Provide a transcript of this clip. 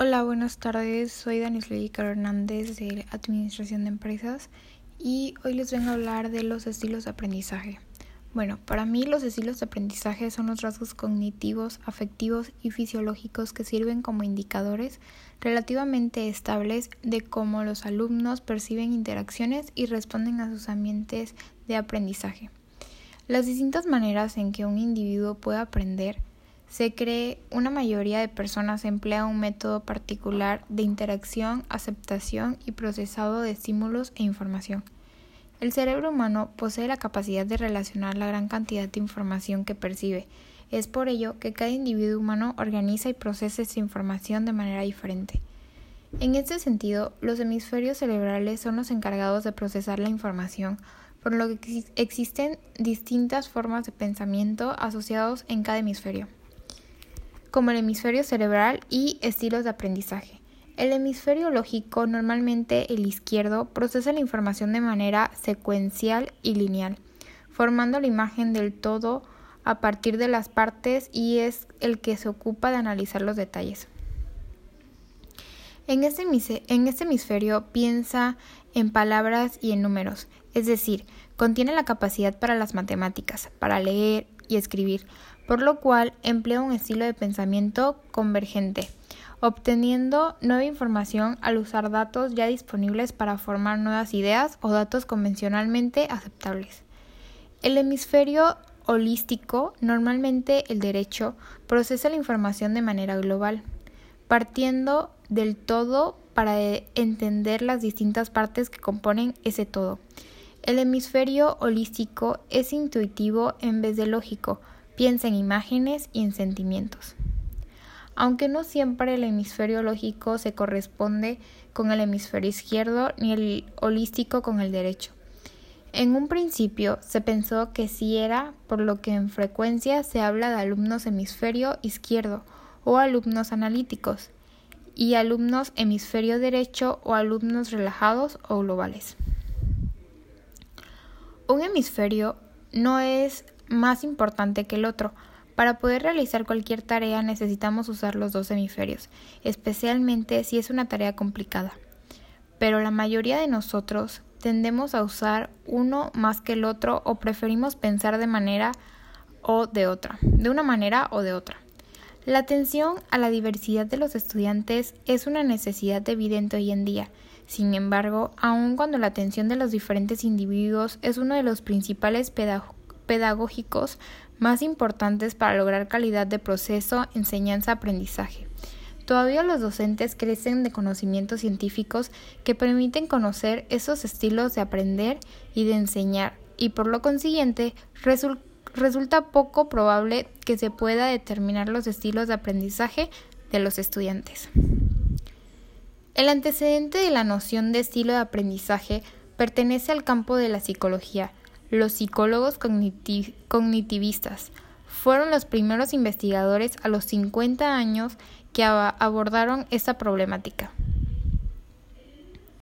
Hola, buenas tardes. Soy Danis Caro Hernández de Administración de Empresas y hoy les vengo a hablar de los estilos de aprendizaje. Bueno, para mí los estilos de aprendizaje son los rasgos cognitivos, afectivos y fisiológicos que sirven como indicadores relativamente estables de cómo los alumnos perciben interacciones y responden a sus ambientes de aprendizaje. Las distintas maneras en que un individuo puede aprender se cree una mayoría de personas emplea un método particular de interacción, aceptación y procesado de estímulos e información. El cerebro humano posee la capacidad de relacionar la gran cantidad de información que percibe. Es por ello que cada individuo humano organiza y procesa esa información de manera diferente. En este sentido, los hemisferios cerebrales son los encargados de procesar la información, por lo que existen distintas formas de pensamiento asociados en cada hemisferio como el hemisferio cerebral y estilos de aprendizaje. El hemisferio lógico, normalmente el izquierdo, procesa la información de manera secuencial y lineal, formando la imagen del todo a partir de las partes y es el que se ocupa de analizar los detalles. En este, este hemisferio piensa en palabras y en números, es decir, contiene la capacidad para las matemáticas, para leer y escribir, por lo cual emplea un estilo de pensamiento convergente, obteniendo nueva información al usar datos ya disponibles para formar nuevas ideas o datos convencionalmente aceptables. El hemisferio holístico, normalmente el derecho, procesa la información de manera global, partiendo del todo para entender las distintas partes que componen ese todo. El hemisferio holístico es intuitivo en vez de lógico, piensa en imágenes y en sentimientos. Aunque no siempre el hemisferio lógico se corresponde con el hemisferio izquierdo ni el holístico con el derecho. En un principio se pensó que sí era, por lo que en frecuencia se habla de alumnos hemisferio izquierdo o alumnos analíticos y alumnos hemisferio derecho o alumnos relajados o globales. Un hemisferio no es más importante que el otro. Para poder realizar cualquier tarea necesitamos usar los dos hemisferios, especialmente si es una tarea complicada. Pero la mayoría de nosotros tendemos a usar uno más que el otro o preferimos pensar de manera o de otra, de una manera o de otra. La atención a la diversidad de los estudiantes es una necesidad evidente hoy en día. Sin embargo, aun cuando la atención de los diferentes individuos es uno de los principales pedagógicos más importantes para lograr calidad de proceso, enseñanza, aprendizaje. Todavía los docentes crecen de conocimientos científicos que permiten conocer esos estilos de aprender y de enseñar y por lo consiguiente resulta poco probable que se pueda determinar los estilos de aprendizaje de los estudiantes. El antecedente de la noción de estilo de aprendizaje pertenece al campo de la psicología, los psicólogos cognitivistas fueron los primeros investigadores a los 50 años que abordaron esta problemática.